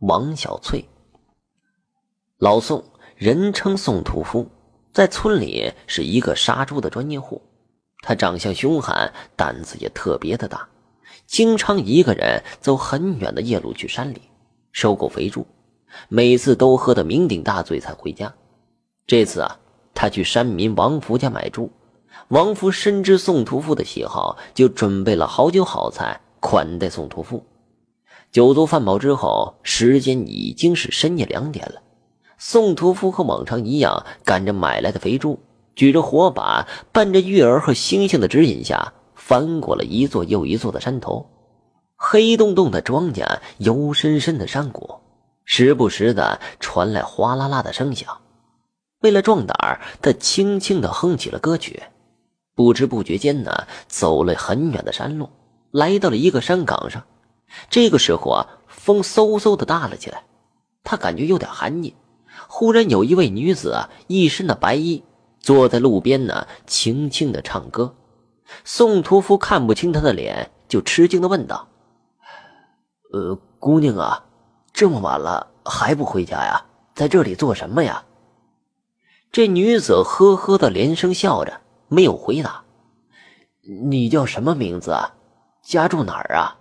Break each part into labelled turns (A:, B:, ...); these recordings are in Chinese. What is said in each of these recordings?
A: 王小翠，老宋，人称宋屠夫，在村里是一个杀猪的专业户。他长相凶悍，胆子也特别的大，经常一个人走很远的夜路去山里收购肥猪，每次都喝得酩酊大醉才回家。这次啊，他去山民王福家买猪，王福深知宋屠夫的喜好，就准备了好酒好菜款待宋屠夫。酒足饭饱之后，时间已经是深夜两点了。宋屠夫和往常一样，赶着买来的肥猪，举着火把，伴着月儿和星星的指引下，翻过了一座又一座的山头。黑洞洞的庄稼，幽深深的山谷，时不时的传来哗啦啦的声响。为了壮胆，他轻轻的哼起了歌曲。不知不觉间呢，走了很远的山路，来到了一个山岗上。这个时候啊，风嗖嗖的大了起来，他感觉有点寒意。忽然有一位女子啊，一身的白衣，坐在路边呢，轻轻的唱歌。宋屠夫看不清她的脸，就吃惊的问道：“呃，姑娘啊，这么晚了还不回家呀？在这里做什么呀？”这女子呵呵的连声笑着，没有回答。“你叫什么名字啊？家住哪儿啊？”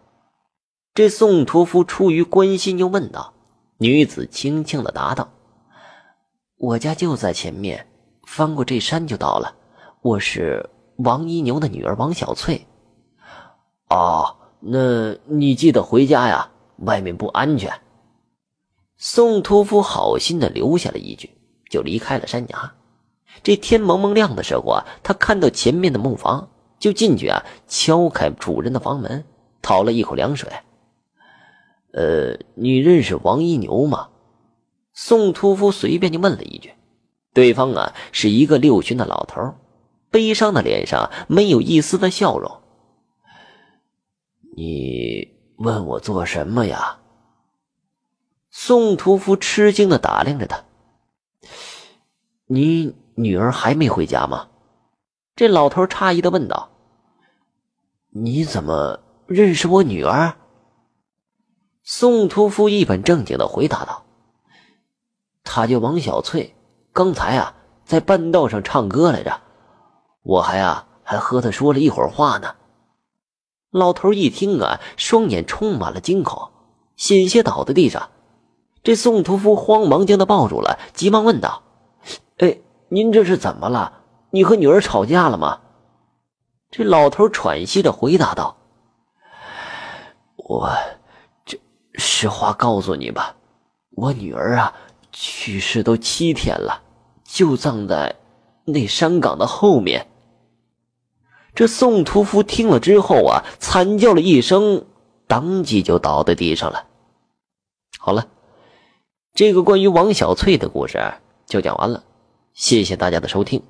A: 这宋屠夫出于关心，又问道：“女子轻轻的答道，我家就在前面，翻过这山就到了。我是王一牛的女儿王小翠。哦，那你记得回家呀，外面不安全。”宋屠夫好心的留下了一句，就离开了山崖。这天蒙蒙亮的时候啊，他看到前面的木房，就进去啊，敲开主人的房门，讨了一口凉水。呃，你认识王一牛吗？宋屠夫随便就问了一句。对方啊是一个六旬的老头，悲伤的脸上没有一丝的笑容。你问我做什么呀？宋屠夫吃惊的打量着他。你女儿还没回家吗？这老头诧异的问道。你怎么认识我女儿？宋屠夫一本正经的回答道：“他叫王小翠，刚才啊在半道上唱歌来着，我还啊还和他说了一会儿话呢。”老头一听啊，双眼充满了惊恐，险些倒在地上。这宋屠夫慌忙将他抱住了，急忙问道：“哎，您这是怎么了？你和女儿吵架了吗？”这老头喘息着回答道：“我……”实话告诉你吧，我女儿啊去世都七天了，就葬在那山岗的后面。这宋屠夫听了之后啊，惨叫了一声，当即就倒在地上了。好了，这个关于王小翠的故事就讲完了，谢谢大家的收听。